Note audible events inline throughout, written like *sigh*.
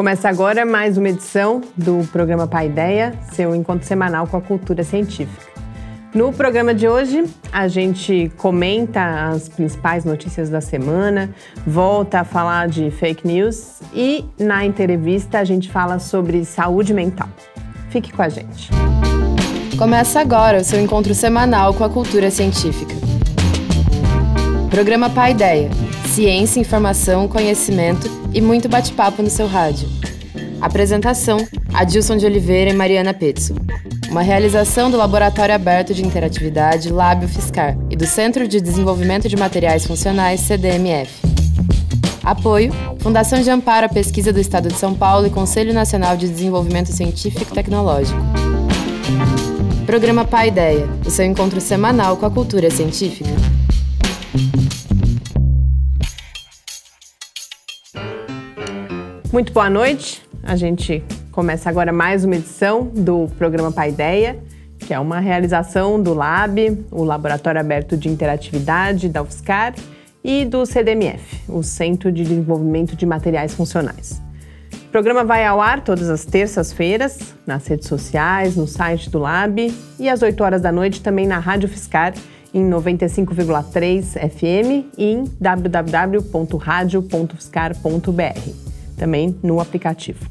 Começa agora mais uma edição do programa Paideia, seu encontro semanal com a cultura científica. No programa de hoje, a gente comenta as principais notícias da semana, volta a falar de fake news e, na entrevista, a gente fala sobre saúde mental. Fique com a gente. Começa agora o seu encontro semanal com a cultura científica. Programa Paideia. Ciência, informação, conhecimento e muito bate-papo no seu rádio. Apresentação: Adilson de Oliveira e Mariana Petzo. Uma realização do Laboratório Aberto de Interatividade Lábio Fiscar e do Centro de Desenvolvimento de Materiais Funcionais CDMF. Apoio: Fundação de Amparo à Pesquisa do Estado de São Paulo e Conselho Nacional de Desenvolvimento Científico e Tecnológico. Programa Pai Ideia, o seu encontro semanal com a cultura científica. Muito boa noite. A gente começa agora mais uma edição do programa Paideia, que é uma realização do LAB, o Laboratório Aberto de Interatividade da UFSCar, e do CDMF, o Centro de Desenvolvimento de Materiais Funcionais. O programa vai ao ar todas as terças-feiras, nas redes sociais, no site do Lab e às 8 horas da noite também na Rádio Fiscar em 95,3 FM e em www.radio.fiscar.br também no aplicativo.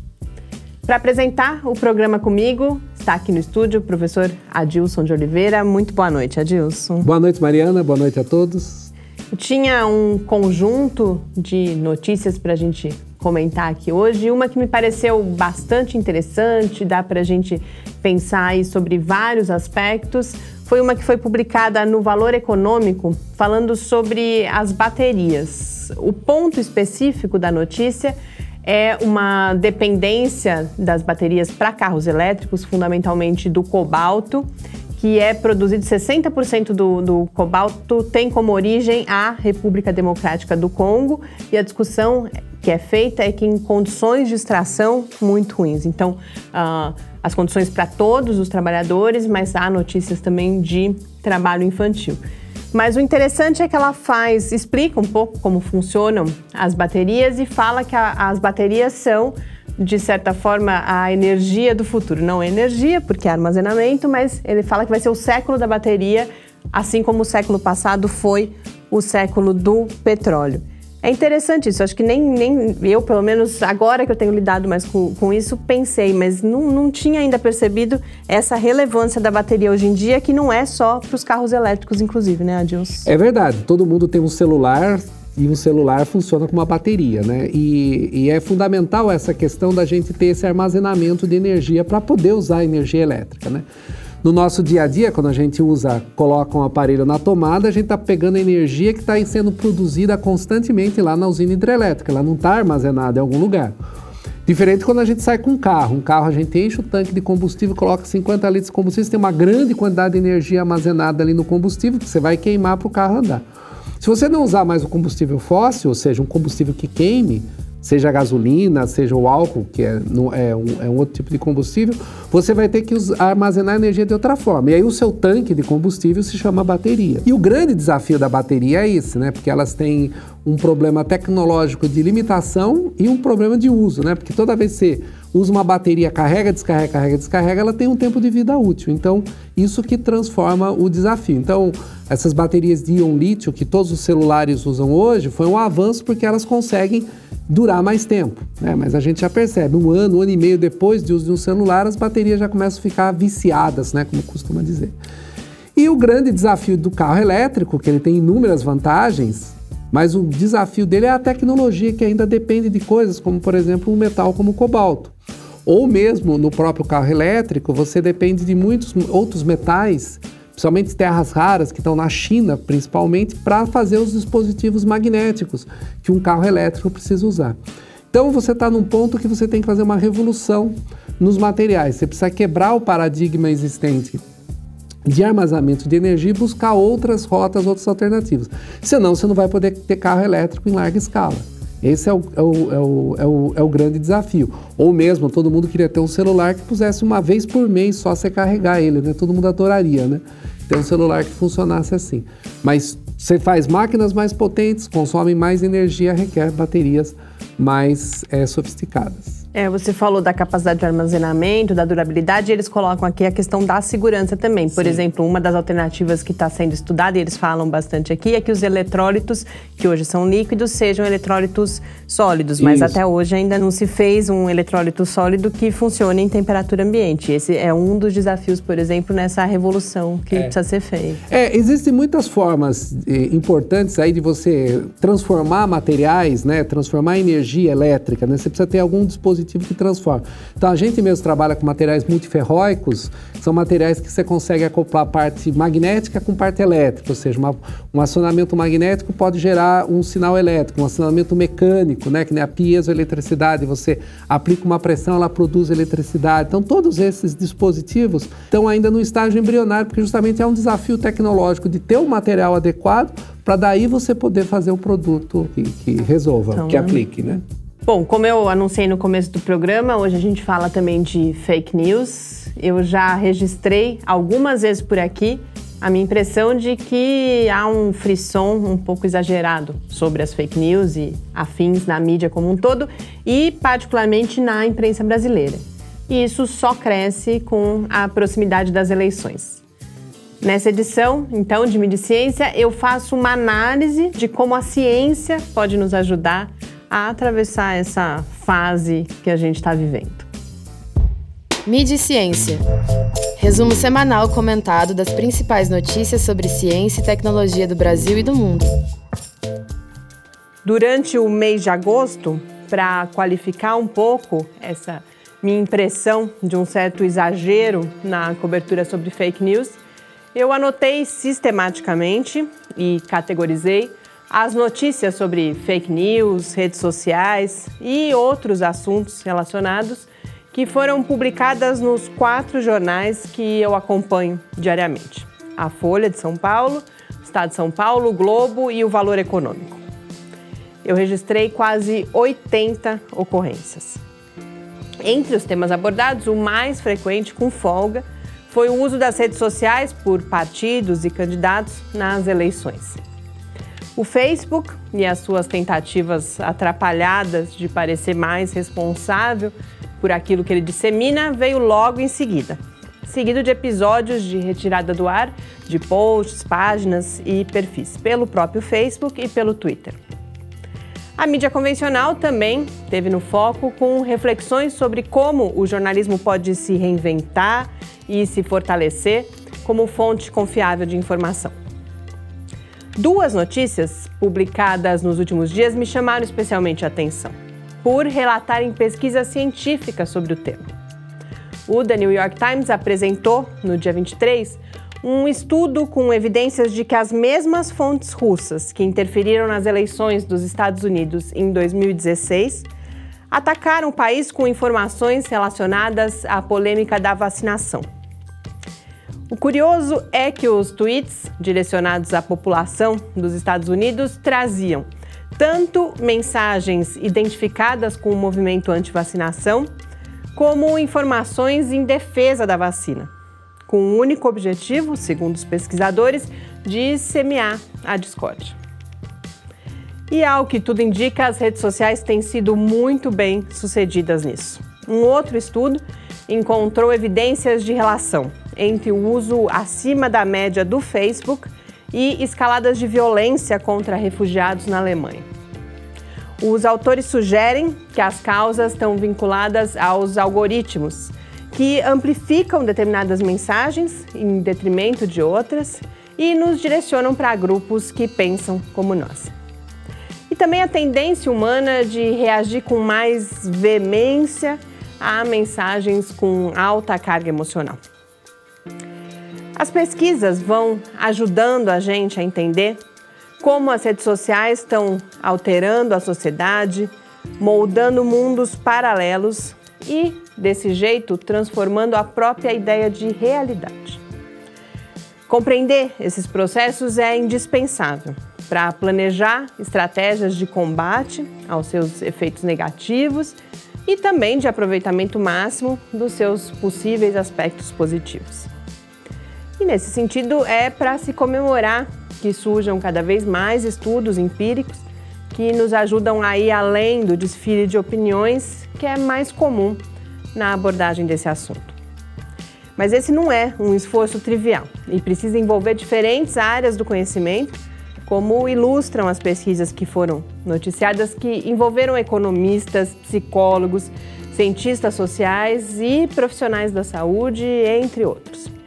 Para apresentar o programa comigo, está aqui no estúdio o professor Adilson de Oliveira. Muito boa noite, Adilson. Boa noite, Mariana. Boa noite a todos. Eu tinha um conjunto de notícias para a gente comentar aqui hoje. Uma que me pareceu bastante interessante, dá para a gente pensar aí sobre vários aspectos. Foi uma que foi publicada no Valor Econômico, falando sobre as baterias. O ponto específico da notícia é uma dependência das baterias para carros elétricos, fundamentalmente do cobalto, que é produzido 60% do, do cobalto tem como origem a República Democrática do Congo e a discussão que é feita é que em condições de extração muito ruins. Então, uh, as condições para todos os trabalhadores, mas há notícias também de trabalho infantil. Mas o interessante é que ela faz, explica um pouco como funcionam as baterias e fala que a, as baterias são, de certa forma, a energia do futuro. Não é energia, porque é armazenamento, mas ele fala que vai ser o século da bateria, assim como o século passado foi o século do petróleo. É interessante isso, acho que nem, nem eu, pelo menos agora que eu tenho lidado mais com, com isso, pensei, mas não, não tinha ainda percebido essa relevância da bateria hoje em dia, que não é só para os carros elétricos, inclusive, né, Adilson? É verdade, todo mundo tem um celular e um celular funciona com uma bateria, né? E, e é fundamental essa questão da gente ter esse armazenamento de energia para poder usar a energia elétrica, né? No nosso dia a dia, quando a gente usa, coloca um aparelho na tomada, a gente está pegando a energia que está sendo produzida constantemente lá na usina hidrelétrica, ela não está armazenada em algum lugar. Diferente quando a gente sai com um carro. Um carro a gente enche o tanque de combustível, coloca 50 litros de combustível, você tem uma grande quantidade de energia armazenada ali no combustível que você vai queimar para o carro andar. Se você não usar mais o combustível fóssil, ou seja, um combustível que queime, seja a gasolina, seja o álcool, que é, é, um, é um outro tipo de combustível, você vai ter que armazenar energia de outra forma. E aí o seu tanque de combustível se chama bateria. E o grande desafio da bateria é esse, né? Porque elas têm um problema tecnológico de limitação e um problema de uso, né? Porque toda vez que você usa uma bateria, carrega, descarrega, carrega, descarrega, ela tem um tempo de vida útil. Então, isso que transforma o desafio. Então, essas baterias de íon lítio que todos os celulares usam hoje foi um avanço porque elas conseguem durar mais tempo. Né? Mas a gente já percebe, um ano, um ano e meio depois de uso de um celular, as baterias já começam a ficar viciadas, né? como costuma dizer. E o grande desafio do carro elétrico, que ele tem inúmeras vantagens, mas o desafio dele é a tecnologia que ainda depende de coisas como, por exemplo, um metal como o cobalto. Ou mesmo no próprio carro elétrico, você depende de muitos outros metais principalmente terras raras que estão na China, principalmente, para fazer os dispositivos magnéticos que um carro elétrico precisa usar. Então você está num ponto que você tem que fazer uma revolução nos materiais. Você precisa quebrar o paradigma existente de armazenamento de energia e buscar outras rotas, outras alternativas. Senão você não vai poder ter carro elétrico em larga escala. Esse é o, é, o, é, o, é, o, é o grande desafio. Ou mesmo, todo mundo queria ter um celular que pusesse uma vez por mês só você carregar ele, né? Todo mundo adoraria, né? Ter um celular que funcionasse assim. Mas você faz máquinas mais potentes, consomem mais energia, requer baterias mais é, sofisticadas. É, você falou da capacidade de armazenamento, da durabilidade, e eles colocam aqui a questão da segurança também. Por Sim. exemplo, uma das alternativas que está sendo estudada, e eles falam bastante aqui, é que os eletrólitos, que hoje são líquidos, sejam eletrólitos sólidos. Mas Isso. até hoje ainda não se fez um eletrólito sólido que funcione em temperatura ambiente. Esse é um dos desafios, por exemplo, nessa revolução que é. precisa ser feita. É, existem muitas formas eh, importantes aí de você transformar materiais, né, transformar energia elétrica. Né? Você precisa ter algum dispositivo dispositivo que transforma. Então a gente mesmo trabalha com materiais multiferróicos, são materiais que você consegue acoplar parte magnética com parte elétrica, ou seja, uma, um acionamento magnético pode gerar um sinal elétrico, um acionamento mecânico, né, que nem a piezoeletricidade, você aplica uma pressão, ela produz eletricidade. Então todos esses dispositivos estão ainda no estágio embrionário, porque justamente é um desafio tecnológico de ter um material adequado para daí você poder fazer um produto que, que resolva, então, que aplique, né? Bom, como eu anunciei no começo do programa, hoje a gente fala também de fake news. Eu já registrei algumas vezes por aqui a minha impressão de que há um frisson um pouco exagerado sobre as fake news e afins na mídia como um todo e particularmente na imprensa brasileira. E isso só cresce com a proximidade das eleições. Nessa edição, então, de Mídia Ciência, eu faço uma análise de como a ciência pode nos ajudar a atravessar essa fase que a gente está vivendo. Mídia e Ciência. Resumo semanal comentado das principais notícias sobre ciência e tecnologia do Brasil e do mundo. Durante o mês de agosto, para qualificar um pouco essa minha impressão de um certo exagero na cobertura sobre fake news, eu anotei sistematicamente e categorizei as notícias sobre fake news, redes sociais e outros assuntos relacionados que foram publicadas nos quatro jornais que eu acompanho diariamente: a Folha de São Paulo, Estado de São Paulo, o Globo e o Valor Econômico. Eu registrei quase 80 ocorrências. Entre os temas abordados, o mais frequente, com folga, foi o uso das redes sociais por partidos e candidatos nas eleições. O Facebook e as suas tentativas atrapalhadas de parecer mais responsável por aquilo que ele dissemina veio logo em seguida, seguido de episódios de retirada do ar de posts, páginas e perfis pelo próprio Facebook e pelo Twitter. A mídia convencional também teve no foco com reflexões sobre como o jornalismo pode se reinventar e se fortalecer como fonte confiável de informação. Duas notícias publicadas nos últimos dias me chamaram especialmente a atenção, por relatarem pesquisas científicas sobre o tema. O The New York Times apresentou, no dia 23, um estudo com evidências de que as mesmas fontes russas que interferiram nas eleições dos Estados Unidos em 2016 atacaram o país com informações relacionadas à polêmica da vacinação. O curioso é que os tweets direcionados à população dos Estados Unidos traziam tanto mensagens identificadas com o movimento anti-vacinação, como informações em defesa da vacina, com o único objetivo, segundo os pesquisadores, de semear a discórdia. E ao que tudo indica, as redes sociais têm sido muito bem sucedidas nisso. Um outro estudo encontrou evidências de relação entre o uso acima da média do Facebook e escaladas de violência contra refugiados na Alemanha. Os autores sugerem que as causas estão vinculadas aos algoritmos, que amplificam determinadas mensagens em detrimento de outras e nos direcionam para grupos que pensam como nós. E também a tendência humana de reagir com mais veemência a mensagens com alta carga emocional. As pesquisas vão ajudando a gente a entender como as redes sociais estão alterando a sociedade, moldando mundos paralelos e, desse jeito, transformando a própria ideia de realidade. Compreender esses processos é indispensável para planejar estratégias de combate aos seus efeitos negativos e também de aproveitamento máximo dos seus possíveis aspectos positivos. E nesse sentido, é para se comemorar que surjam cada vez mais estudos empíricos que nos ajudam a ir além do desfile de opiniões que é mais comum na abordagem desse assunto. Mas esse não é um esforço trivial e precisa envolver diferentes áreas do conhecimento, como ilustram as pesquisas que foram noticiadas, que envolveram economistas, psicólogos, cientistas sociais e profissionais da saúde, entre outros.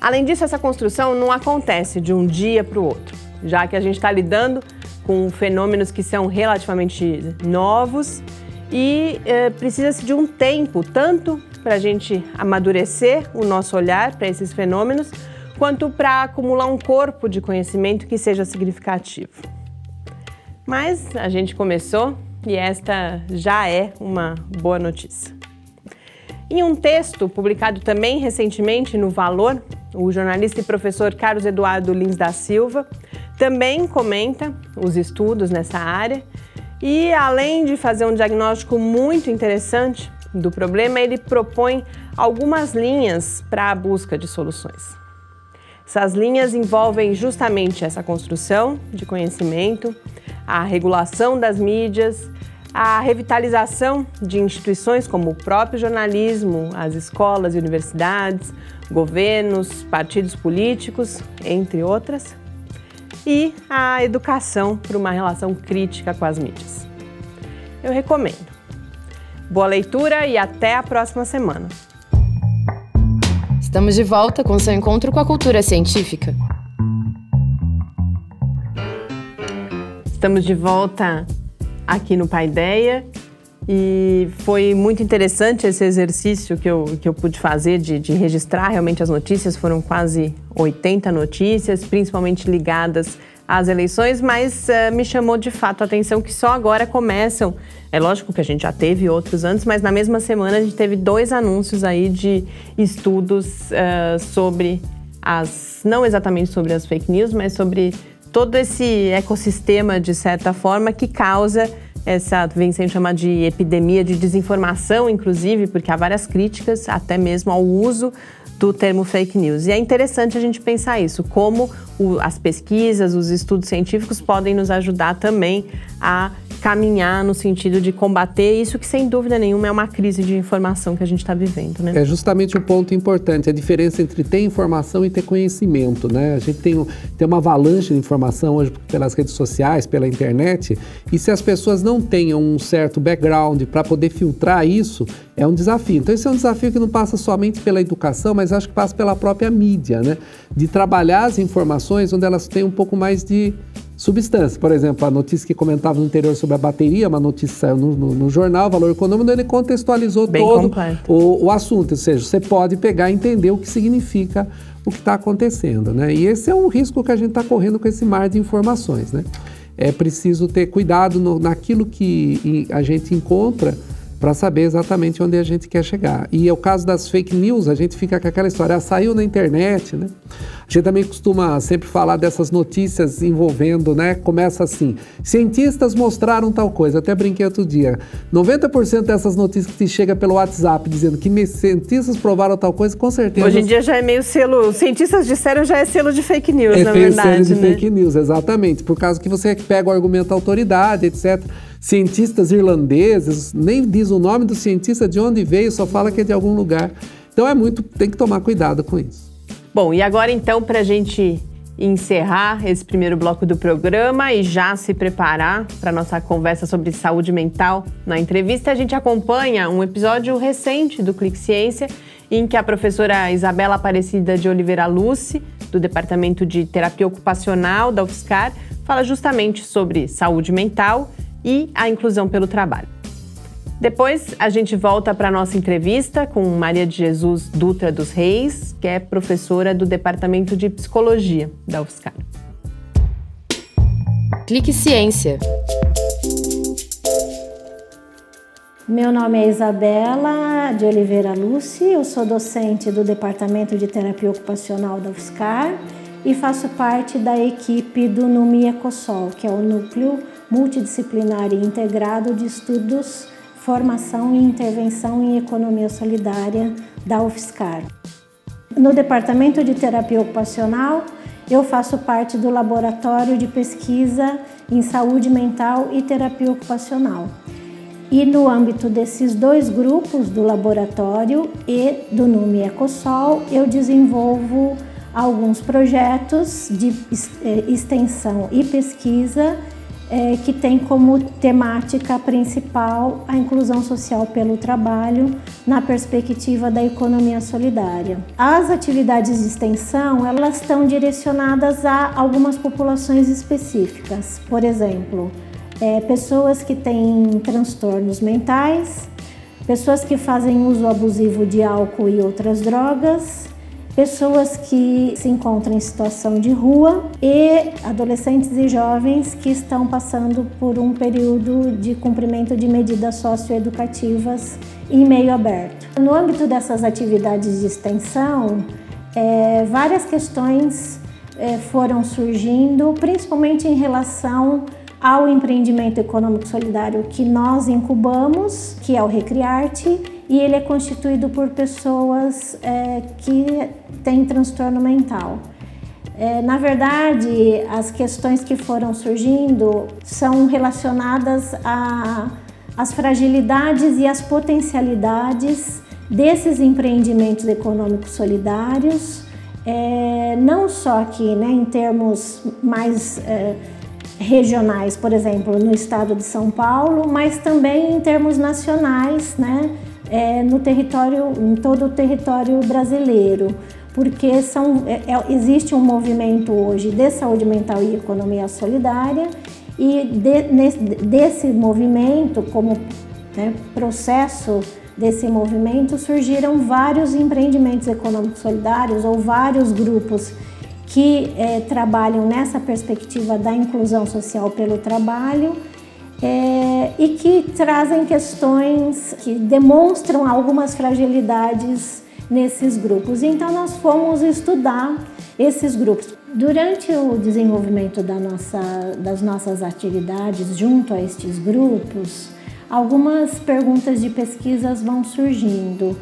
Além disso, essa construção não acontece de um dia para o outro, já que a gente está lidando com fenômenos que são relativamente novos e eh, precisa-se de um tempo, tanto para a gente amadurecer o nosso olhar para esses fenômenos, quanto para acumular um corpo de conhecimento que seja significativo. Mas a gente começou e esta já é uma boa notícia. Em um texto publicado também recentemente no Valor, o jornalista e professor Carlos Eduardo Lins da Silva também comenta os estudos nessa área e, além de fazer um diagnóstico muito interessante, do problema, ele propõe algumas linhas para a busca de soluções. Essas linhas envolvem justamente essa construção de conhecimento, a regulação das mídias, a revitalização de instituições como o próprio jornalismo, as escolas e universidades, governos, partidos políticos, entre outras, e a educação para uma relação crítica com as mídias. Eu recomendo. Boa leitura e até a próxima semana. Estamos de volta com seu encontro com a cultura científica. Estamos de volta aqui no Paideia e foi muito interessante esse exercício que eu, que eu pude fazer de, de registrar realmente as notícias. Foram quase 80 notícias, principalmente ligadas às eleições, mas uh, me chamou de fato a atenção que só agora começam. É lógico que a gente já teve outros antes, mas na mesma semana a gente teve dois anúncios aí de estudos uh, sobre as. não exatamente sobre as fake news, mas sobre todo esse ecossistema, de certa forma, que causa essa vem sendo chamada de epidemia de desinformação, inclusive, porque há várias críticas até mesmo ao uso do termo fake news. E é interessante a gente pensar isso, como o, as pesquisas, os estudos científicos podem nos ajudar também a caminhar no sentido de combater isso que, sem dúvida nenhuma, é uma crise de informação que a gente está vivendo. Né? É justamente o um ponto importante, a diferença entre ter informação e ter conhecimento. Né? A gente tem, tem uma avalanche de informação hoje pelas redes sociais, pela internet, e se as pessoas não tenham um certo background para poder filtrar isso, é um desafio. Então, esse é um desafio que não passa somente pela educação, mas acho que passa pela própria mídia, né? de trabalhar as informações onde elas têm um pouco mais de substância. Por exemplo, a notícia que comentava no interior sobre a bateria, uma notícia saiu no, no, no jornal, Valor Econômico, ele contextualizou Bem todo o, o, assunto. Ou seja, você pode pegar e entender o que significa o que está acontecendo. Né? E esse é um risco que a gente está correndo com esse mar de informações. Né? É preciso ter cuidado no, naquilo que a gente encontra para saber exatamente onde a gente quer chegar. E é o caso das fake news, a gente fica com aquela história, ah, saiu na internet, né? A gente também costuma sempre falar dessas notícias envolvendo, né? Começa assim: cientistas mostraram tal coisa. Até brinquei outro dia. 90% dessas notícias que te chega pelo WhatsApp dizendo que cientistas provaram tal coisa, com certeza. Hoje em dia já é meio selo. Cientistas disseram já é selo de fake news, é na verdade. Selo de né? fake news, exatamente. Por causa que você pega o argumento da autoridade, etc cientistas irlandeses, nem diz o nome do cientista, de onde veio, só fala que é de algum lugar. Então é muito, tem que tomar cuidado com isso. Bom, e agora então, para a gente encerrar esse primeiro bloco do programa e já se preparar para nossa conversa sobre saúde mental, na entrevista a gente acompanha um episódio recente do Clique Ciência em que a professora Isabela Aparecida de Oliveira Luce, do Departamento de Terapia Ocupacional da UFSCar, fala justamente sobre saúde mental e a inclusão pelo trabalho. Depois a gente volta para a nossa entrevista com Maria de Jesus Dutra dos Reis, que é professora do Departamento de Psicologia da UFSCar. Clique Ciência. Meu nome é Isabela de Oliveira Luce, eu sou docente do Departamento de Terapia Ocupacional da UFSCar e faço parte da equipe do NUMI Ecosol, que é o núcleo multidisciplinar e integrado de estudos, formação e intervenção em economia solidária da UFSCar. No departamento de terapia ocupacional, eu faço parte do laboratório de pesquisa em saúde mental e terapia ocupacional. E no âmbito desses dois grupos, do laboratório e do NUME Ecosol, eu desenvolvo alguns projetos de eh, extensão e pesquisa é, que tem como temática principal a inclusão social pelo trabalho na perspectiva da economia solidária. As atividades de extensão elas estão direcionadas a algumas populações específicas, por exemplo, é, pessoas que têm transtornos mentais, pessoas que fazem uso abusivo de álcool e outras drogas, pessoas que se encontram em situação de rua e adolescentes e jovens que estão passando por um período de cumprimento de medidas socioeducativas em meio aberto. No âmbito dessas atividades de extensão, é, várias questões é, foram surgindo, principalmente em relação ao empreendimento econômico solidário que nós incubamos, que é o Recriarte, e ele é constituído por pessoas é, que têm transtorno mental. É, na verdade, as questões que foram surgindo são relacionadas às fragilidades e às potencialidades desses empreendimentos econômicos solidários, é, não só aqui né, em termos mais é, regionais, por exemplo, no estado de São Paulo, mas também em termos nacionais, né? É, no território, em todo o território brasileiro, porque são, é, é, existe um movimento hoje de saúde mental e economia solidária e de, nesse, desse movimento, como né, processo desse movimento, surgiram vários empreendimentos econômicos solidários ou vários grupos que é, trabalham nessa perspectiva da inclusão social pelo trabalho é, e que trazem questões que demonstram algumas fragilidades nesses grupos. Então, nós fomos estudar esses grupos. Durante o desenvolvimento da nossa, das nossas atividades junto a estes grupos, algumas perguntas de pesquisas vão surgindo,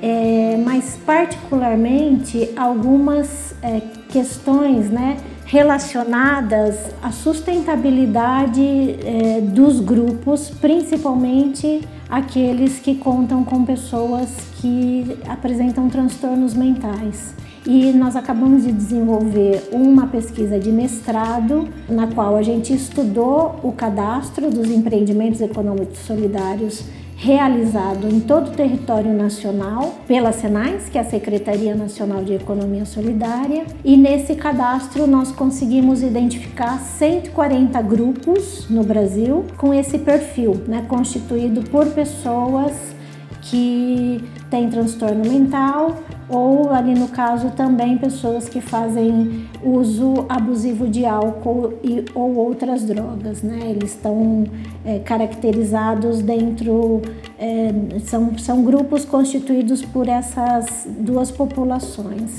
é, mas particularmente algumas é, questões, né? Relacionadas à sustentabilidade eh, dos grupos, principalmente aqueles que contam com pessoas que apresentam transtornos mentais. E nós acabamos de desenvolver uma pesquisa de mestrado, na qual a gente estudou o cadastro dos empreendimentos econômicos solidários realizado em todo o território nacional pela Senais, que é a Secretaria Nacional de Economia Solidária, e nesse cadastro nós conseguimos identificar 140 grupos no Brasil com esse perfil, né, constituído por pessoas que têm transtorno mental ou ali no caso também pessoas que fazem uso abusivo de álcool e, ou outras drogas, né? Eles estão é, caracterizados dentro, é, são, são grupos constituídos por essas duas populações.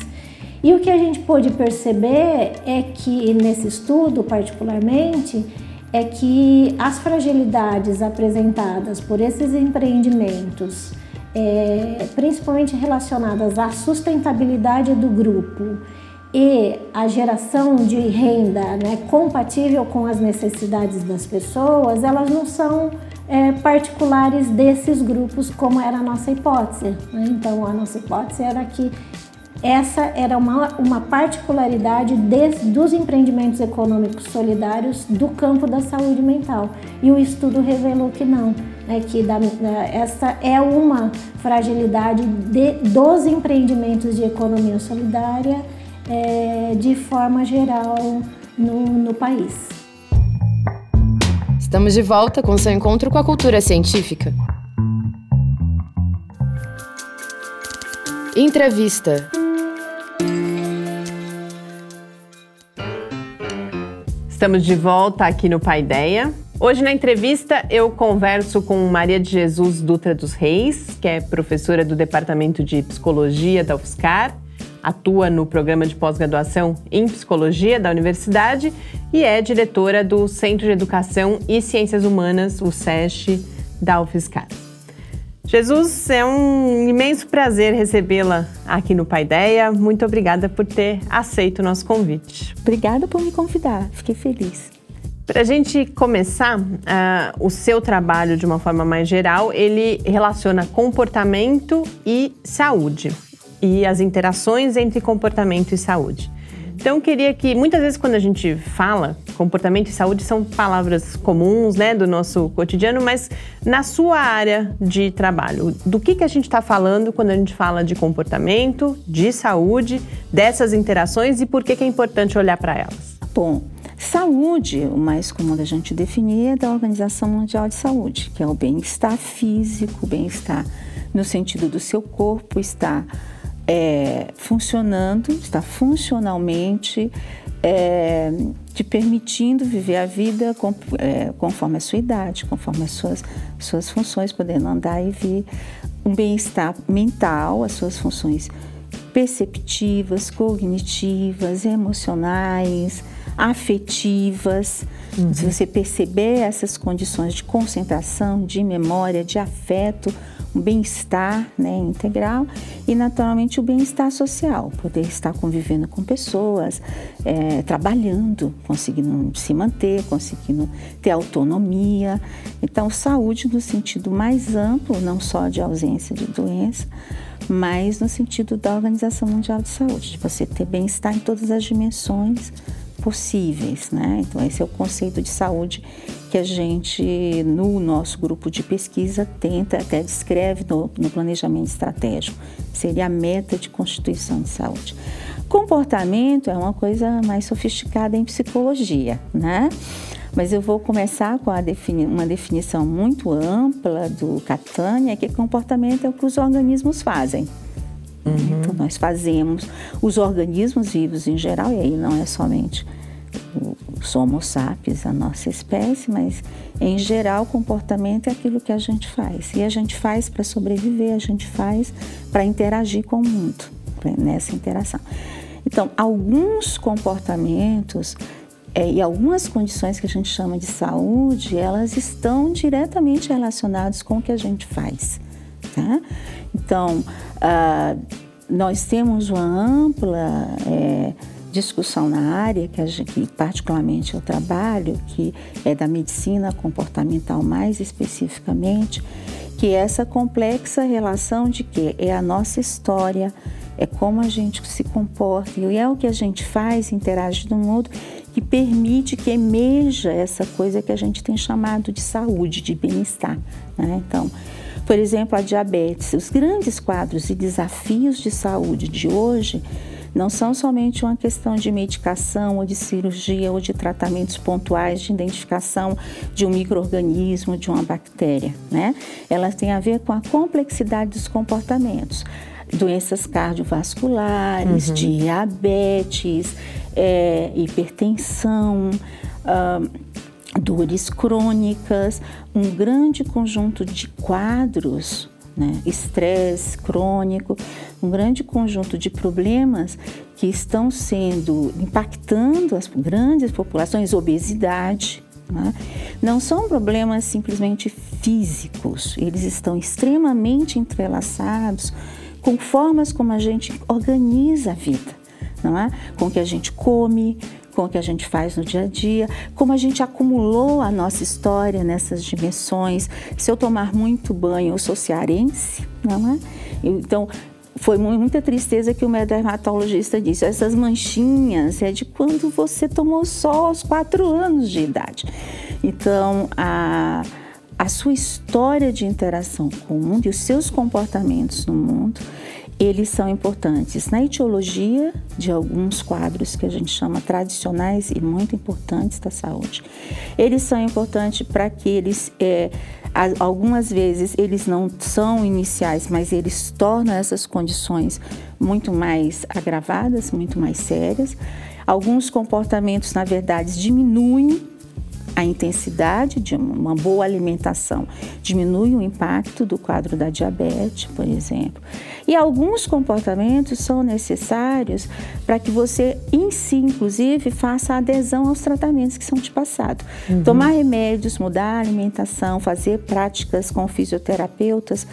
E o que a gente pôde perceber é que nesse estudo, particularmente, é que as fragilidades apresentadas por esses empreendimentos é, principalmente relacionadas à sustentabilidade do grupo e à geração de renda né, compatível com as necessidades das pessoas, elas não são é, particulares desses grupos, como era a nossa hipótese. Né? Então, a nossa hipótese era que essa era uma, uma particularidade de, dos empreendimentos econômicos solidários do campo da saúde mental. E o estudo revelou que não né, que da, né, essa é uma fragilidade de, dos empreendimentos de economia solidária é, de forma geral no, no país. Estamos de volta com seu encontro com a cultura científica. Entrevista. Estamos de volta aqui no Paideia. Hoje na entrevista eu converso com Maria de Jesus Dutra dos Reis, que é professora do Departamento de Psicologia da UFSCar, atua no programa de pós-graduação em Psicologia da Universidade e é diretora do Centro de Educação e Ciências Humanas, o SESC, da UFSCar. Jesus, é um imenso prazer recebê-la aqui no Paideia. Muito obrigada por ter aceito o nosso convite. Obrigada por me convidar, fiquei feliz. Para a gente começar, uh, o seu trabalho de uma forma mais geral, ele relaciona comportamento e saúde e as interações entre comportamento e saúde. Então, eu queria que, muitas vezes, quando a gente fala comportamento e saúde, são palavras comuns, né, do nosso cotidiano, mas na sua área de trabalho, do que, que a gente está falando quando a gente fala de comportamento, de saúde, dessas interações e por que, que é importante olhar para elas? Bom, saúde, o mais comum da gente definir é da Organização Mundial de Saúde, que é o bem-estar físico, bem-estar no sentido do seu corpo estar é, funcionando, está funcionalmente é, te permitindo viver a vida com, é, conforme a sua idade, conforme as suas, suas funções, podendo andar e vir. Um bem-estar mental, as suas funções perceptivas, cognitivas, emocionais, afetivas. Uhum. Se você perceber essas condições de concentração, de memória, de afeto, um bem-estar né, integral e, naturalmente, o bem-estar social, poder estar convivendo com pessoas, é, trabalhando, conseguindo se manter, conseguindo ter autonomia. Então, saúde no sentido mais amplo, não só de ausência de doença, mas no sentido da Organização Mundial de Saúde, de você ter bem-estar em todas as dimensões possíveis, né? Então esse é o conceito de saúde que a gente no nosso grupo de pesquisa tenta até descreve no, no planejamento estratégico. Seria a meta de constituição de saúde. Comportamento é uma coisa mais sofisticada em psicologia, né? Mas eu vou começar com defini uma definição muito ampla do Catania, que comportamento é o que os organismos fazem. Uhum. Então, nós fazemos, os organismos vivos em geral, e aí não é somente os Homo sapiens, a nossa espécie, mas em geral o comportamento é aquilo que a gente faz. E a gente faz para sobreviver, a gente faz para interagir com o mundo, nessa interação. Então, alguns comportamentos é, e algumas condições que a gente chama de saúde, elas estão diretamente relacionadas com o que a gente faz. Tá? Então, uh, nós temos uma ampla é, discussão na área, que, particularmente eu trabalho, que é da medicina comportamental mais especificamente, que é essa complexa relação de que é a nossa história, é como a gente se comporta e é o que a gente faz, interage no mundo, que permite que emerja essa coisa que a gente tem chamado de saúde, de bem-estar. Né? Então, por exemplo, a diabetes. Os grandes quadros e desafios de saúde de hoje não são somente uma questão de medicação ou de cirurgia ou de tratamentos pontuais de identificação de um microorganismo, de uma bactéria, né? Elas têm a ver com a complexidade dos comportamentos. Doenças cardiovasculares, uhum. diabetes, é, hipertensão, dores crônicas, um grande conjunto de quadros, né? estresse crônico, um grande conjunto de problemas que estão sendo impactando as grandes populações, obesidade. Né? Não são problemas simplesmente físicos, eles estão extremamente entrelaçados com formas como a gente organiza a vida, não é? Com o que a gente come, com o que a gente faz no dia a dia, como a gente acumulou a nossa história nessas dimensões. Se eu tomar muito banho, eu sou cearense, não é? Então, foi muita tristeza que o meu dermatologista disse: essas manchinhas é de quando você tomou sol aos quatro anos de idade. Então, a, a sua história de interação com o mundo e os seus comportamentos no mundo eles são importantes na etiologia de alguns quadros que a gente chama tradicionais e muito importantes da saúde. Eles são importantes para que eles, é, algumas vezes, eles não são iniciais, mas eles tornam essas condições muito mais agravadas, muito mais sérias. Alguns comportamentos, na verdade, diminuem a intensidade de uma boa alimentação diminui o impacto do quadro da diabetes, por exemplo. E alguns comportamentos são necessários para que você, em si, inclusive, faça adesão aos tratamentos que são te passados. Uhum. Tomar remédios, mudar a alimentação, fazer práticas com fisioterapeutas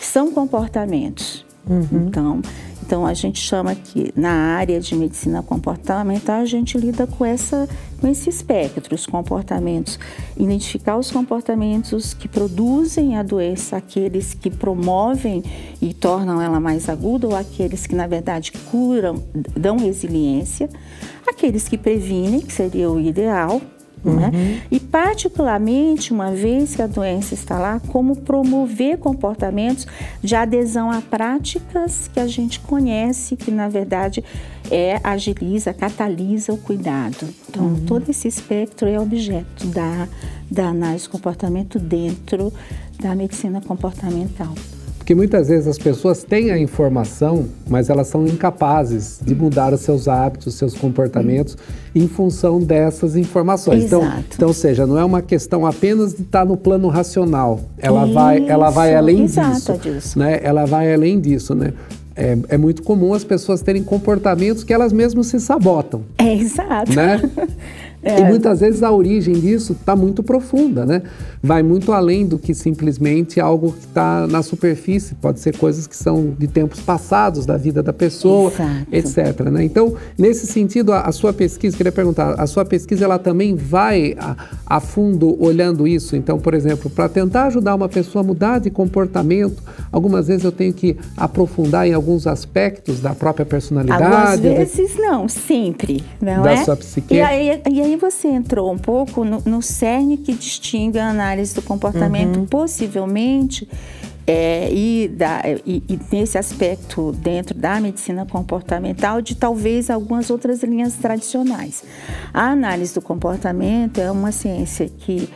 são comportamentos. Uhum. Então, então a gente chama que na área de medicina comportamental a gente lida com essa com esse espectro, os comportamentos, identificar os comportamentos que produzem a doença, aqueles que promovem e tornam ela mais aguda ou aqueles que na verdade curam, dão resiliência, aqueles que previnem, que seria o ideal? Uhum. Né? E, particularmente, uma vez que a doença está lá, como promover comportamentos de adesão a práticas que a gente conhece, que na verdade é agiliza, catalisa o cuidado. Então, uhum. todo esse espectro é objeto da, da análise de comportamento dentro da medicina comportamental. Porque muitas vezes as pessoas têm a informação, mas elas são incapazes de mudar os seus hábitos, seus comportamentos em função dessas informações. Então, Exato. Então, então, ou seja, não é uma questão apenas de estar no plano racional. Ela Isso. vai, ela vai além Exato, disso, disso, né? Ela vai além disso, né? É, é, muito comum as pessoas terem comportamentos que elas mesmas se sabotam. É exato. Né? *laughs* É. E muitas vezes a origem disso está muito profunda, né? Vai muito além do que simplesmente algo que está na superfície. Pode ser coisas que são de tempos passados da vida da pessoa, Exato. etc. Né? Então, nesse sentido, a, a, sua pesquisa, queria perguntar, a sua pesquisa ela também vai a, a fundo olhando isso? Então, por exemplo, para tentar ajudar uma pessoa a mudar de comportamento, algumas vezes eu tenho que aprofundar em alguns aspectos da própria personalidade. Algumas vezes não, sempre, não da é? sua psique. E aí, e aí você entrou um pouco no, no cerne que distingue a análise do comportamento, uhum. possivelmente, é, e, da, e, e, nesse aspecto dentro da medicina comportamental de talvez algumas outras linhas tradicionais. A análise do comportamento é uma ciência que,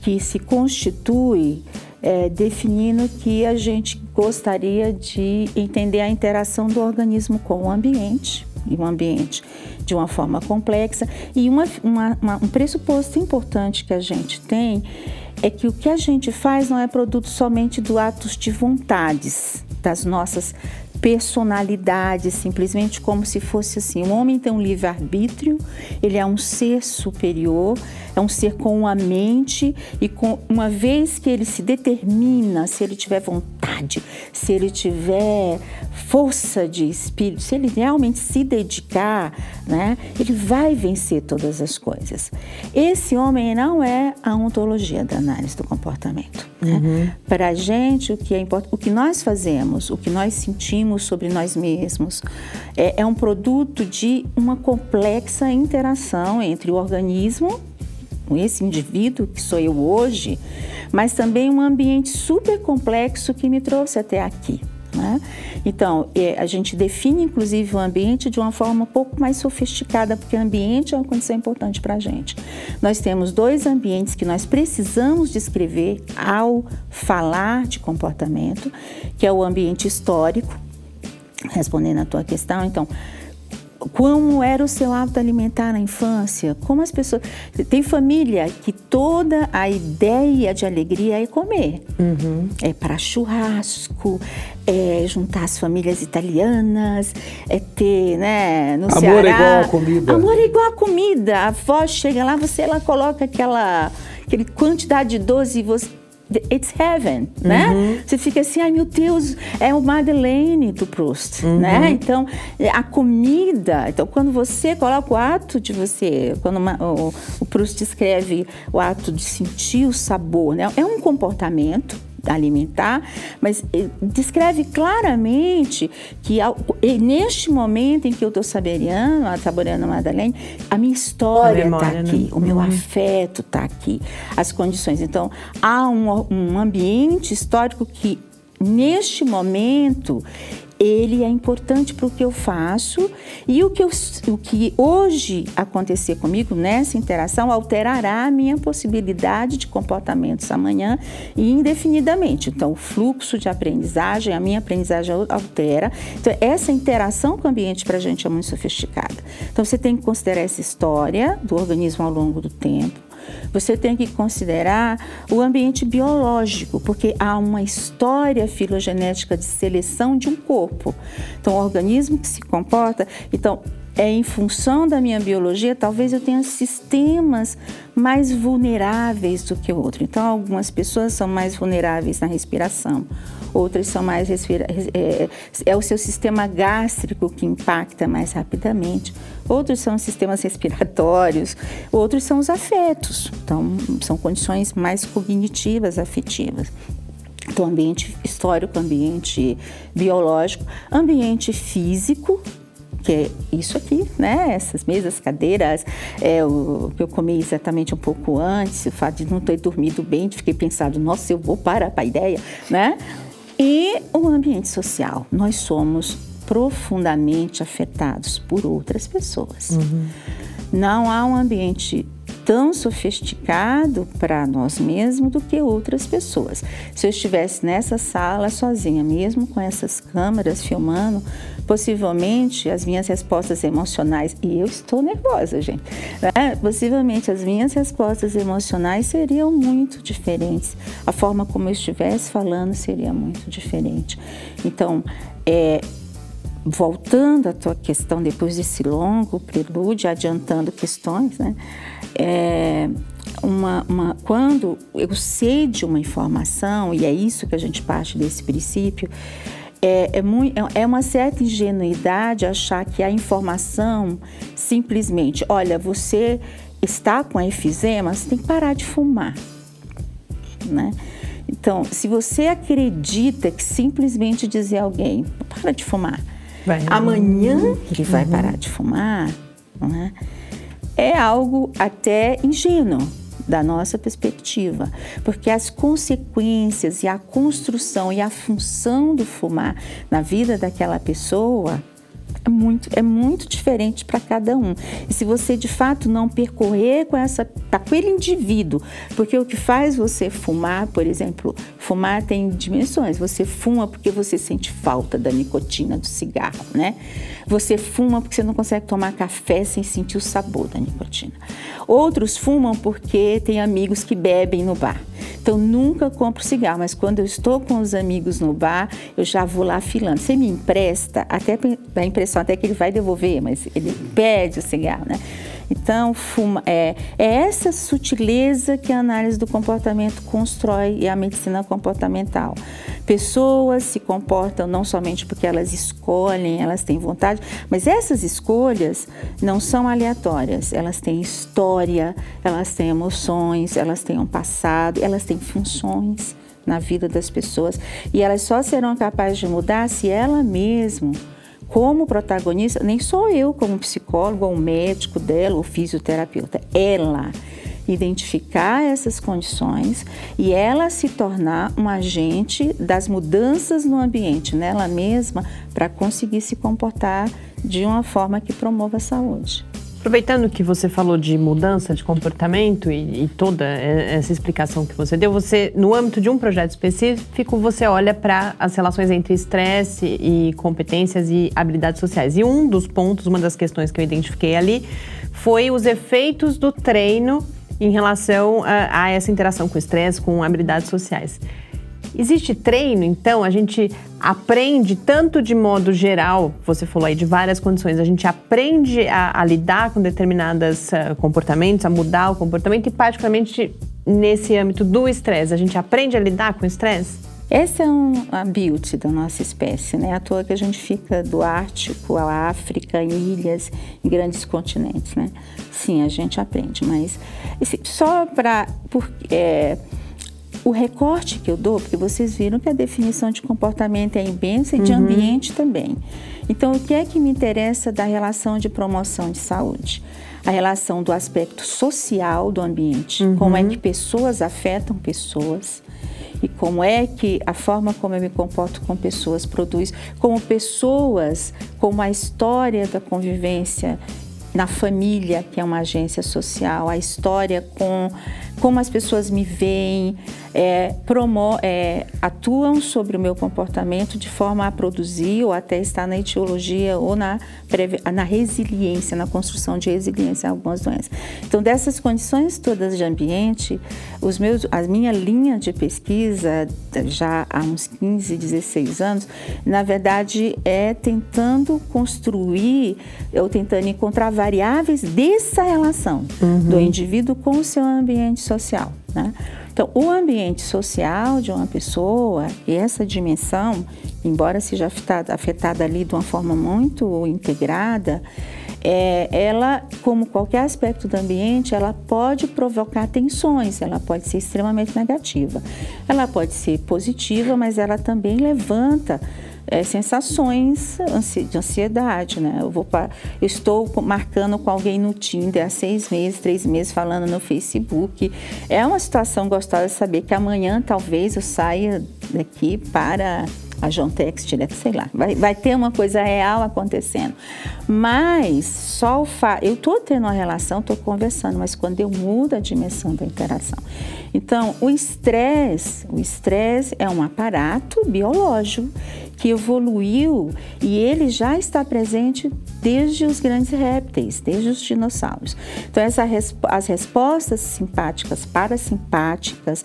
que se constitui é, definindo que a gente gostaria de entender a interação do organismo com o ambiente e o ambiente de uma forma complexa. E uma, uma, uma, um pressuposto importante que a gente tem é que o que a gente faz não é produto somente do atos de vontades, das nossas personalidades, simplesmente como se fosse assim. O homem tem um livre-arbítrio, ele é um ser superior, é um ser com uma mente e com uma vez que ele se determina, se ele tiver vontade, se ele tiver força de espírito, se ele realmente se dedicar, né, ele vai vencer todas as coisas. Esse homem não é a ontologia da análise do comportamento. Né? Uhum. Para a gente, o que é importante, o que nós fazemos, o que nós sentimos sobre nós mesmos, é, é um produto de uma complexa interação entre o organismo, esse indivíduo que sou eu hoje, mas também um ambiente super complexo que me trouxe até aqui. Né? Então, é, a gente define inclusive o ambiente de uma forma um pouco mais sofisticada, porque ambiente é uma condição importante para a gente. Nós temos dois ambientes que nós precisamos descrever ao falar de comportamento, que é o ambiente histórico, respondendo à tua questão, então, como era o seu hábito alimentar na infância, como as pessoas. Tem família que toda a ideia de alegria é comer. Uhum. É para churrasco, é juntar as famílias italianas, é ter, né, no Amor Ceará. É igual a comida. Amor é igual a comida. A avó chega lá, você ela coloca aquela, aquela quantidade de doce e você it's heaven, né? Uhum. Você fica assim, ai meu Deus, é o Madeleine do Proust, uhum. né? Então, a comida, então quando você coloca o ato de você, quando uma, o, o Proust escreve o ato de sentir o sabor, né? É um comportamento, alimentar, mas eh, descreve claramente que neste momento em que eu estou saboreando, saboreando a Madeleine, a minha história está aqui, né? o meu uhum. afeto está aqui, as condições. Então, há um, um ambiente histórico que neste momento ele é importante para o que eu faço e o que, eu, o que hoje acontecer comigo nessa interação alterará a minha possibilidade de comportamentos amanhã e indefinidamente. Então, o fluxo de aprendizagem, a minha aprendizagem altera. Então, essa interação com o ambiente para a gente é muito sofisticada. Então, você tem que considerar essa história do organismo ao longo do tempo você tem que considerar o ambiente biológico, porque há uma história filogenética de seleção de um corpo. Então, o organismo que se comporta, então é em função da minha biologia, talvez eu tenha sistemas mais vulneráveis do que o outro. Então, algumas pessoas são mais vulneráveis na respiração, outras são mais respira é, é o seu sistema gástrico que impacta mais rapidamente, outros são sistemas respiratórios, outros são os afetos. Então, são condições mais cognitivas, afetivas. Então, ambiente histórico, ambiente biológico, ambiente físico, que é isso aqui, né? Essas mesas, cadeiras, é, o que eu comi exatamente um pouco antes, o fato de não ter dormido bem, de fiquei pensando, nossa, eu vou parar para a ideia, né? E o ambiente social. Nós somos profundamente afetados por outras pessoas. Uhum. Não há um ambiente tão sofisticado para nós mesmos do que outras pessoas. Se eu estivesse nessa sala sozinha, mesmo com essas câmeras filmando, possivelmente as minhas respostas emocionais, e eu estou nervosa, gente, né? possivelmente as minhas respostas emocionais seriam muito diferentes. A forma como eu estivesse falando seria muito diferente. Então, é, voltando à tua questão, depois desse longo prelúdio, adiantando questões, né? É, uma, uma, quando eu sei de uma informação, e é isso que a gente parte desse princípio, é, é, muito, é, é uma certa ingenuidade achar que a informação simplesmente, olha, você está com efizema, você tem que parar de fumar, né? Então, se você acredita que simplesmente dizer a alguém, para de fumar, vai. amanhã ele vai uhum. parar de fumar, né? é algo até ingênuo da nossa perspectiva, porque as consequências e a construção e a função do fumar na vida daquela pessoa é muito, é muito diferente para cada um. E se você de fato não percorrer com essa, tá com aquele indivíduo, porque o que faz você fumar, por exemplo, fumar tem dimensões. Você fuma porque você sente falta da nicotina do cigarro, né? Você fuma porque você não consegue tomar café sem sentir o sabor da nicotina. Outros fumam porque tem amigos que bebem no bar. Então nunca compro cigarro, mas quando eu estou com os amigos no bar, eu já vou lá filando. Você me empresta, até dá a impressão até que ele vai devolver, mas ele pede o cigarro, né? Então, fuma, é, é essa sutileza que a análise do comportamento constrói e a medicina comportamental. Pessoas se comportam não somente porque elas escolhem, elas têm vontade, mas essas escolhas não são aleatórias. Elas têm história, elas têm emoções, elas têm um passado, elas têm funções na vida das pessoas e elas só serão capazes de mudar se ela mesma como protagonista, nem sou eu como psicólogo ou médico dela ou fisioterapeuta, ela identificar essas condições e ela se tornar um agente das mudanças no ambiente, nela mesma, para conseguir se comportar de uma forma que promova a saúde. Aproveitando que você falou de mudança de comportamento e, e, toda essa explicação que você deu, você, no âmbito de um projeto específico, você olha para as relações entre estresse e competências e habilidades sociais. E um dos pontos, uma das questões que eu identifiquei ali, foi os efeitos do treino em relação a, a essa interação com estresse, com habilidades sociais. Existe treino, então, a gente aprende tanto de modo geral, você falou aí de várias condições, a gente aprende a, a lidar com determinados uh, comportamentos, a mudar o comportamento e particularmente nesse âmbito do estresse, a gente aprende a lidar com o estresse? Essa é um, a beauty da nossa espécie, né? À toa que a gente fica do Ártico à África, em ilhas, em grandes continentes, né? Sim, a gente aprende, mas assim, só para... É, o recorte que eu dou, porque vocês viram que a definição de comportamento é imensa e de uhum. ambiente também. Então, o que é que me interessa da relação de promoção de saúde? A relação do aspecto social do ambiente, uhum. como é que pessoas afetam pessoas e como é que a forma como eu me comporto com pessoas produz, como pessoas, como a história da convivência na família, que é uma agência social, a história com como as pessoas me veem, é, promo, é, atuam sobre o meu comportamento de forma a produzir ou até estar na etiologia ou na, na resiliência, na construção de resiliência a algumas doenças. Então, dessas condições todas de ambiente, os meus, a minha linha de pesquisa, já há uns 15, 16 anos, na verdade é tentando construir ou tentando encontrar variáveis dessa relação uhum. do indivíduo com o seu ambiente social. Né? Então, o ambiente social de uma pessoa, e essa dimensão, embora seja afetada, afetada ali de uma forma muito integrada, é, ela, como qualquer aspecto do ambiente, ela pode provocar tensões, ela pode ser extremamente negativa. Ela pode ser positiva, mas ela também levanta é, sensações de ansiedade, né? Eu, vou pra, eu estou marcando com alguém no Tinder há seis meses, três meses, falando no Facebook. É uma situação gostosa saber que amanhã talvez eu saia daqui para a João Tex direto, sei lá. Vai, vai ter uma coisa real acontecendo. Mas só o fato. Eu estou tendo uma relação, estou conversando, mas quando eu mudo a dimensão da interação. Então, o estresse, o estresse é um aparato biológico que evoluiu e ele já está presente desde os grandes répteis, desde os dinossauros. Então, essa, as respostas simpáticas, parasimpáticas,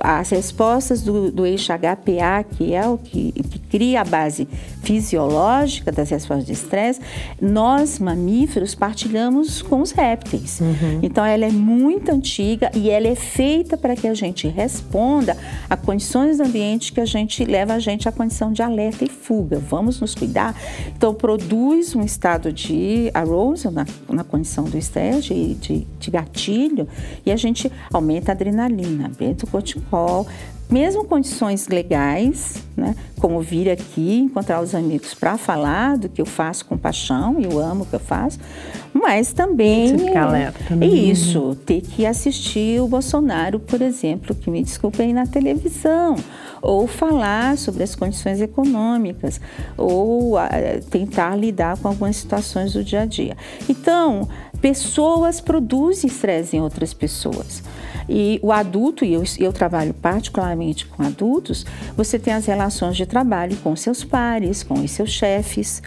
as respostas do, do eixo HPA, que é o que, que cria a base fisiológica das respostas de estresse, nós, mamíferos, partilhamos com os répteis. Uhum. Então, ela é muito antiga e ela é feita para que a gente responda a condições do ambiente que a gente leva a gente à condição de alerta e fuga. Vamos nos cuidar. Então, produz um estado de arousal na, na condição do estresse, de, de, de gatilho, e a gente aumenta a adrenalina, aumenta o corticol, mesmo condições legais, né, como vir aqui, encontrar os amigos para falar do que eu faço com paixão, eu amo o que eu faço, mas também né? isso, ter que assistir o Bolsonaro, por exemplo, que me desculpem na televisão, ou falar sobre as condições econômicas, ou a, tentar lidar com algumas situações do dia a dia. Então, pessoas produzem estresse em outras pessoas. E o adulto, e eu, eu trabalho particularmente com adultos, você tem as relações de trabalho com seus pares, com os seus chefes,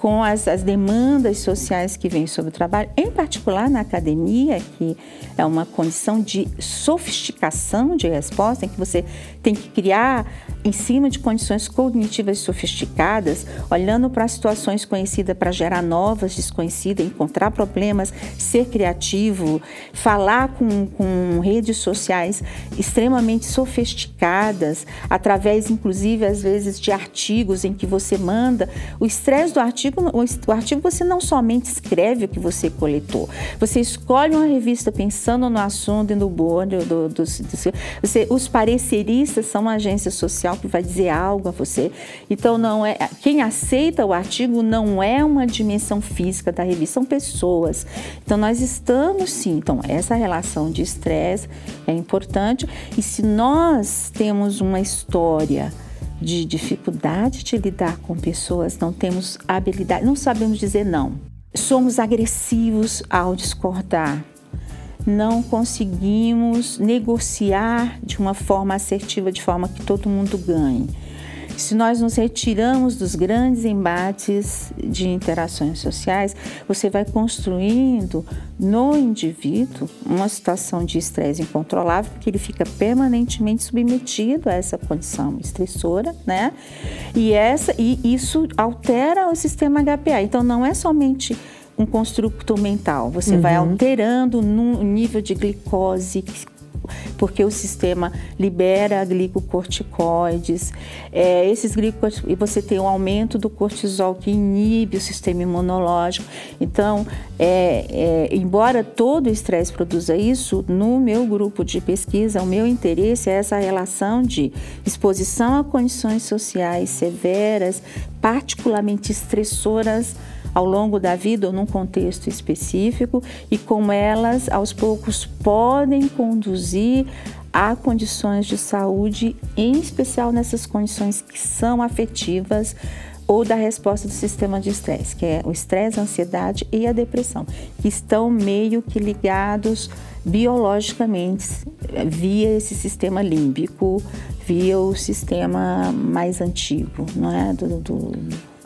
com as, as, demandas sociais que vêm sobre o trabalho, em particular na academia, que é uma condição de sofisticação de resposta, em que você tem que criar em cima de condições cognitivas sofisticadas, olhando para situações conhecidas para gerar novas desconhecidas, encontrar problemas, ser criativo, falar com, com redes sociais extremamente sofisticadas, através inclusive às vezes de artigos em que você manda. O estresse do artigo, o artigo você não somente escreve o que você coletou, você escolhe uma revista pensando no assunto e no board do, do, do, do você, os pareceristas são uma agência social que vai dizer algo a você. Então não é quem aceita o artigo não é uma dimensão física da revista, são pessoas. Então nós estamos sim. Então essa relação de estresse é importante e se nós temos uma história de dificuldade de lidar com pessoas, não temos habilidade, não sabemos dizer não. Somos agressivos ao discordar não conseguimos negociar de uma forma assertiva, de forma que todo mundo ganhe. Se nós nos retiramos dos grandes embates de interações sociais, você vai construindo no indivíduo uma situação de estresse incontrolável, porque ele fica permanentemente submetido a essa condição estressora, né? E essa e isso altera o sistema HPA. Então não é somente um construto mental. Você uhum. vai alterando no nível de glicose, porque o sistema libera glicocorticoides. É, esses glicocorticoides, e você tem um aumento do cortisol que inibe o sistema imunológico. Então, é, é, embora todo o estresse produza isso, no meu grupo de pesquisa, o meu interesse é essa relação de exposição a condições sociais severas, particularmente estressoras ao longo da vida ou num contexto específico e como elas aos poucos podem conduzir a condições de saúde, em especial nessas condições que são afetivas ou da resposta do sistema de estresse, que é o estresse, a ansiedade e a depressão, que estão meio que ligados biologicamente via esse sistema límbico, via o sistema mais antigo, não é? Do, do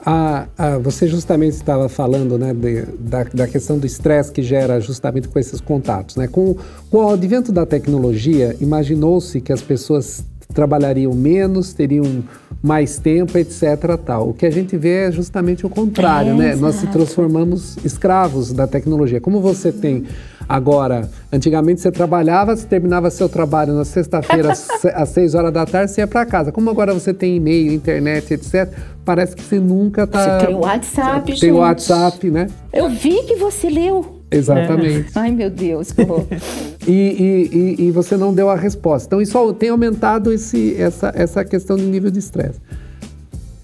a, a, você justamente estava falando né, de, da, da, questão do estresse que gera justamente com esses contatos. Né? Com, com o advento da tecnologia, imaginou-se que as pessoas trabalhariam menos, teriam mais tempo, etc. Tal. O que a gente vê é justamente o contrário, é, né? Nós se transformamos escravos da tecnologia. Como você tem Agora, antigamente você trabalhava, você terminava seu trabalho na sexta-feira *laughs* às 6 horas da tarde, você ia para casa. Como agora você tem e-mail, internet, etc., parece que você nunca está. Você tem o WhatsApp, Tem o WhatsApp, né? Eu vi que você leu. Exatamente. Ai, meu Deus, *laughs* e, e, e, e, você não deu a resposta. Então, isso tem aumentado esse, essa, essa questão de nível de estresse.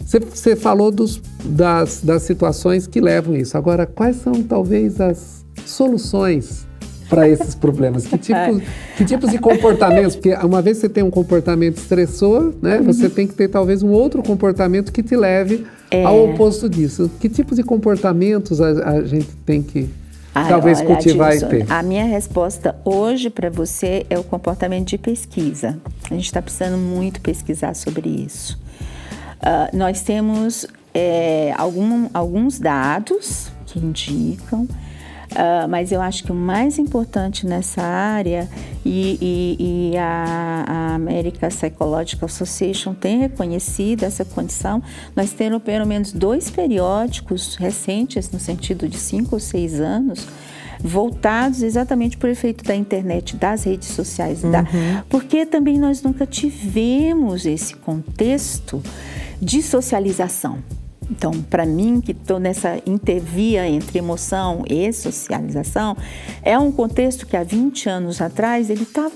Você, você falou dos, das, das situações que levam isso. Agora, quais são, talvez, as soluções para esses problemas? Que, tipo, que tipos de comportamentos? Porque uma vez que você tem um comportamento estressor, né, uhum. você tem que ter talvez um outro comportamento que te leve é. ao oposto disso. Que tipos de comportamentos a, a gente tem que Ai, talvez olha, cultivar e ter? A minha resposta hoje para você é o comportamento de pesquisa. A gente está precisando muito pesquisar sobre isso. Uh, nós temos é, algum, alguns dados que indicam Uh, mas eu acho que o mais importante nessa área, e, e, e a, a American Psychological Association tem reconhecido essa condição, nós temos pelo menos dois periódicos recentes, no sentido de cinco ou seis anos, voltados exatamente por efeito da internet, das redes sociais, uhum. da, porque também nós nunca tivemos esse contexto de socialização. Então, para mim, que estou nessa intervia entre emoção e socialização, é um contexto que há 20 anos atrás ele estava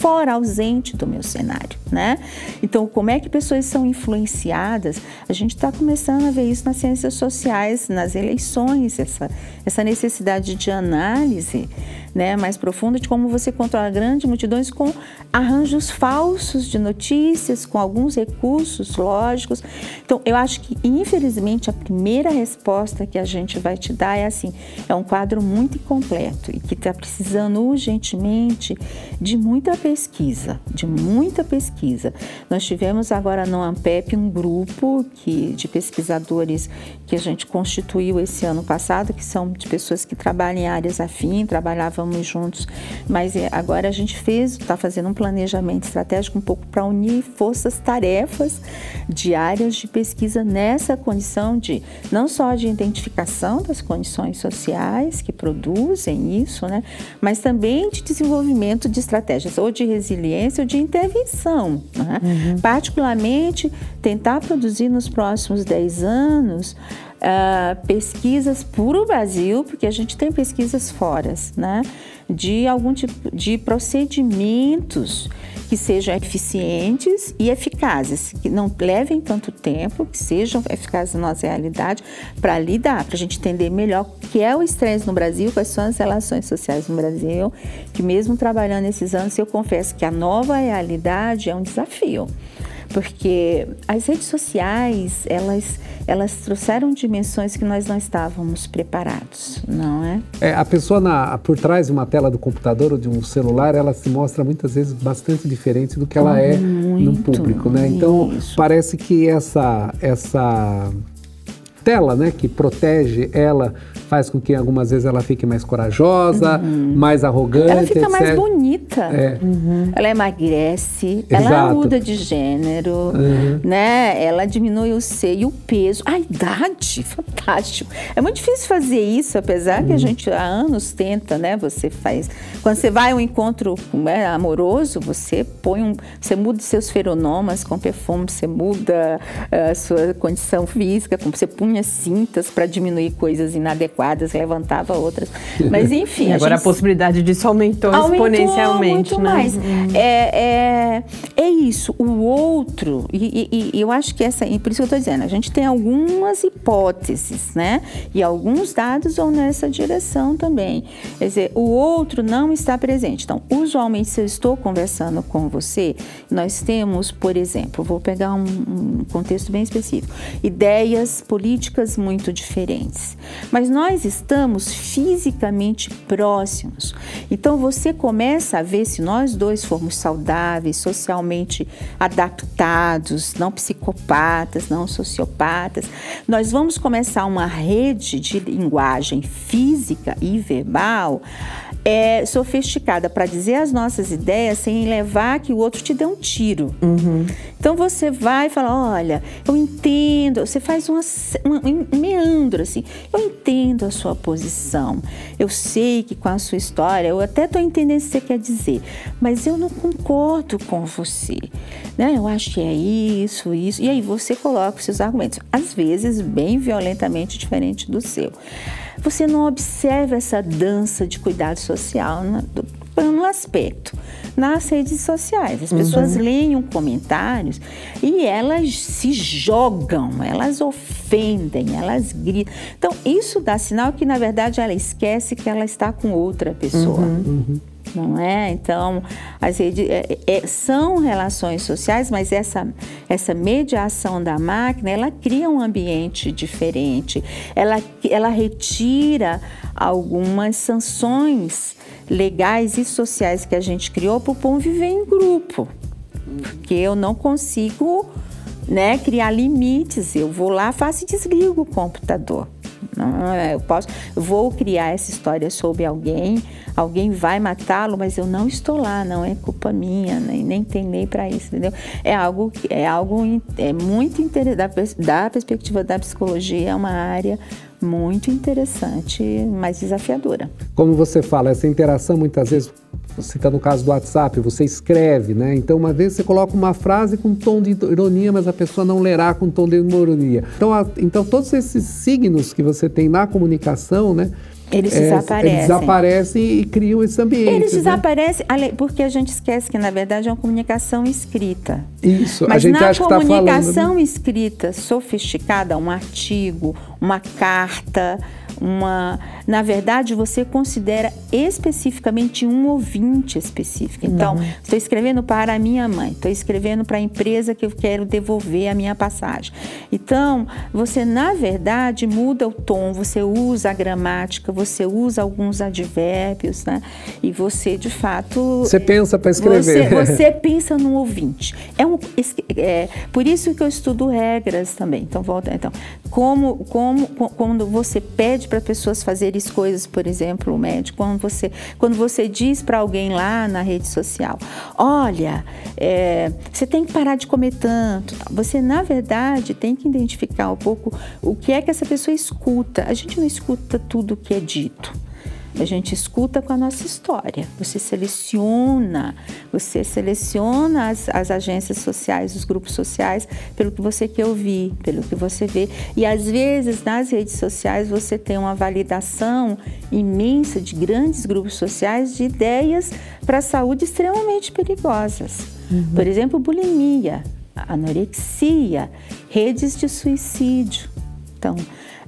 fora, ausente do meu cenário, né? Então, como é que pessoas são influenciadas? A gente está começando a ver isso nas ciências sociais, nas eleições, essa, essa necessidade de análise né, mais profunda de como você controla grandes multidões com arranjos falsos de notícias, com alguns recursos lógicos. Então, eu acho que, infelizmente, a primeira resposta que a gente vai te dar é assim: é um quadro muito incompleto e que está precisando urgentemente de muita pesquisa, de muita pesquisa. Nós tivemos agora no AMPEP um grupo que, de pesquisadores que a gente constituiu esse ano passado, que são de pessoas que trabalham em áreas afins, trabalhavam estávamos juntos, mas é, agora a gente fez, está fazendo um planejamento estratégico um pouco para unir forças-tarefas diárias de pesquisa nessa condição de não só de identificação das condições sociais que produzem isso, né, mas também de desenvolvimento de estratégias ou de resiliência ou de intervenção. Né? Uhum. Particularmente, tentar produzir nos próximos 10 anos uh, pesquisas para o Brasil, porque a gente tem pesquisas fora, né? De algum tipo de procedimentos que sejam eficientes e eficazes, que não levem tanto tempo, que sejam eficazes na nossa realidade, para lidar, para a gente entender melhor o que é o estresse no Brasil, quais são as relações sociais no Brasil, que mesmo trabalhando esses anos, eu confesso que a nova realidade é um desafio porque as redes sociais elas elas trouxeram dimensões que nós não estávamos preparados, não é? é a pessoa na, por trás de uma tela do computador ou de um celular, ela se mostra muitas vezes bastante diferente do que ela oh, é muito, no público, né? Então isso. parece que essa essa tela, né, que protege ela faz com que algumas vezes ela fique mais corajosa, uhum. mais arrogante. Ela fica etc. mais bonita. É. Uhum. Ela emagrece, Exato. ela muda de gênero, uhum. né? Ela diminui o seio, o peso, a idade, *laughs* fantástico. É muito difícil fazer isso, apesar que a uhum. gente há anos tenta, né? Você faz. Quando você vai a um encontro né, amoroso, você põe um. Você muda seus feronomas com perfume, você muda a sua condição física, você punha cintas para diminuir coisas inadequadas adequadas, levantava outras. Mas *laughs* enfim. agora a, gente... a, possibilidade disso aumentou, aumentou exponencialmente. Muito né? mais. Hum. É, é, é, isso. O outro, e, e, e eu acho que essa, e por isso que eu estou dizendo, a gente tem algumas hipóteses, né? E alguns dados vão nessa direção também. Quer dizer, o outro não está presente. Então, usualmente, se eu estou conversando com você, nós temos, por exemplo, vou pegar um, um contexto bem específico, ideias políticas muito diferentes. Mas nós nós estamos fisicamente próximos. Então você começa a ver se nós dois formos saudáveis, socialmente adaptados, não psicopatas, não sociopatas, nós vamos começar uma rede de linguagem física e verbal é, sofisticada para dizer as nossas ideias sem levar que o outro te dê um tiro. Uhum. Então você vai falar, olha, eu entendo, você faz uma, uma, um meandro assim, eu entendo entendo a sua posição, eu sei que com a sua história, eu até estou entendendo o que você quer dizer, mas eu não concordo com você. Né? Eu acho que é isso, isso. E aí você coloca os seus argumentos, às vezes bem violentamente diferente do seu. Você não observa essa dança de cuidado social né? um aspecto nas redes sociais. As pessoas uhum. leem comentários e elas se jogam, elas ofendem, elas gritam. Então, isso dá sinal que, na verdade, ela esquece que ela está com outra pessoa. Uhum. Uhum. Não é? Então, as redes, é, é, são relações sociais, mas essa, essa mediação da máquina, ela cria um ambiente diferente. Ela, ela retira algumas sanções legais e sociais que a gente criou para o povo viver em grupo. Porque eu não consigo né, criar limites. Eu vou lá, faço e desligo o computador. É, eu posso, vou criar essa história sobre alguém, alguém vai matá-lo, mas eu não estou lá, não é culpa minha, nem, nem tem lei para isso, entendeu? É algo, é algo é muito interessante, da, da perspectiva da psicologia, é uma área muito interessante, mas desafiadora. Como você fala, essa interação muitas vezes, você está no caso do WhatsApp, você escreve, né? Então, uma vez você coloca uma frase com um tom de ironia, mas a pessoa não lerá com tom de ironia. Então, a, então todos esses signos que você tem na comunicação, né? Eles é, desaparecem. Eles desaparecem e criam esse ambiente. Eles né? desaparecem porque a gente esquece que, na verdade, é uma comunicação escrita. Isso, Mas a gente acha que tá falando... Mas na comunicação escrita sofisticada, um artigo, uma carta, uma. Na verdade, você considera especificamente um ouvinte específico. Então, estou escrevendo para a minha mãe, estou escrevendo para a empresa que eu quero devolver a minha passagem. Então, você, na verdade, muda o tom, você usa a gramática, você usa alguns advérbios, né? E você, de fato. Você pensa para escrever. Você, *laughs* você, pensa no ouvinte. É, um, é por isso que eu estudo regras também. Então, volta. Então, como, como quando você pede para pessoas fazerem coisas, por exemplo, o médico, quando você, quando você diz para alguém lá na rede social, olha, é, você tem que parar de comer tanto, você na verdade tem que identificar um pouco o que é que essa pessoa escuta. A gente não escuta tudo o que é dito. A gente escuta com a nossa história. Você seleciona, você seleciona as, as agências sociais, os grupos sociais, pelo que você quer ouvir, pelo que você vê. E às vezes nas redes sociais você tem uma validação imensa de grandes grupos sociais de ideias para a saúde extremamente perigosas. Uhum. Por exemplo, bulimia, anorexia, redes de suicídio. Então,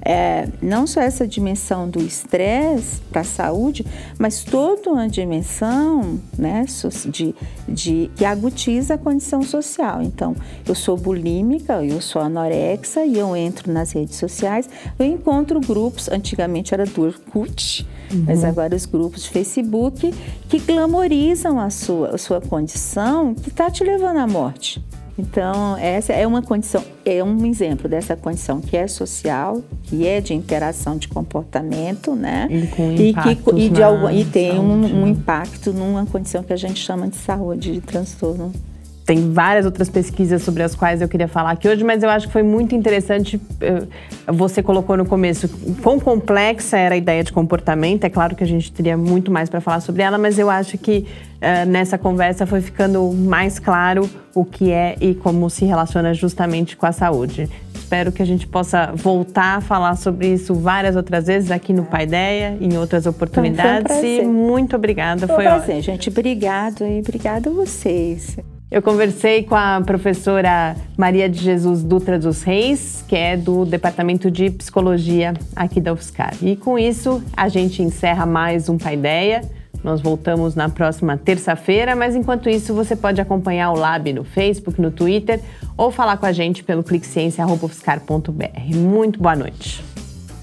é, não só essa dimensão do estresse para a saúde, mas toda uma dimensão né, de, de, que agutiza a condição social. Então, eu sou bulímica, eu sou anorexa e eu entro nas redes sociais, eu encontro grupos, antigamente era do Orkut, uhum. mas agora os grupos de Facebook, que glamorizam a sua, a sua condição que está te levando à morte. Então, essa é uma condição, é um exemplo dessa condição que é social, que é de interação de comportamento, né? E, com e, que, e, de algum, e tem um, um, impacto numa condição que a gente chama de saúde, de transtorno tem várias outras pesquisas sobre as quais eu queria falar aqui hoje, mas eu acho que foi muito interessante. Eh, você colocou no começo quão complexa era a ideia de comportamento. É claro que a gente teria muito mais para falar sobre ela, mas eu acho que uh, nessa conversa foi ficando mais claro o que é e como se relaciona justamente com a saúde. Espero que a gente possa voltar a falar sobre isso várias outras vezes aqui no Pai Ideia, em outras oportunidades. Foi um e muito obrigada. Foi, foi um prazer, ótimo. gente. Obrigado e obrigado a vocês. Eu conversei com a professora Maria de Jesus Dutra dos Reis, que é do Departamento de Psicologia aqui da UFSCar. E com isso, a gente encerra mais um Paideia. Nós voltamos na próxima terça-feira, mas enquanto isso, você pode acompanhar o Lab no Facebook, no Twitter ou falar com a gente pelo cliqueciência.ufscar.br. Muito boa noite.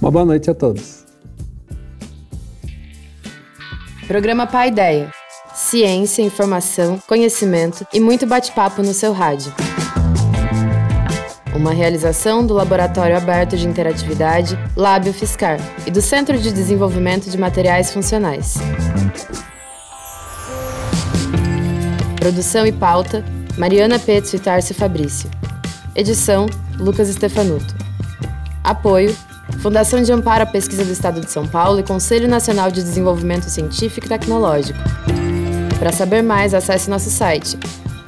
Uma boa noite a todos. Programa Paideia ciência, informação, conhecimento e muito bate-papo no seu rádio. Uma realização do Laboratório Aberto de Interatividade Lábio Fiscar e do Centro de Desenvolvimento de Materiais Funcionais. Produção e pauta: Mariana Petzo e Tarcio Fabrício. Edição: Lucas Stefanuto. Apoio: Fundação de Amparo à Pesquisa do Estado de São Paulo e Conselho Nacional de Desenvolvimento Científico e Tecnológico. Para saber mais, acesse nosso site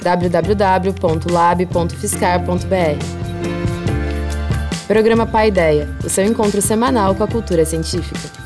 www.lab.fiscar.br. Programa Pai Ideia, o seu encontro semanal com a cultura científica.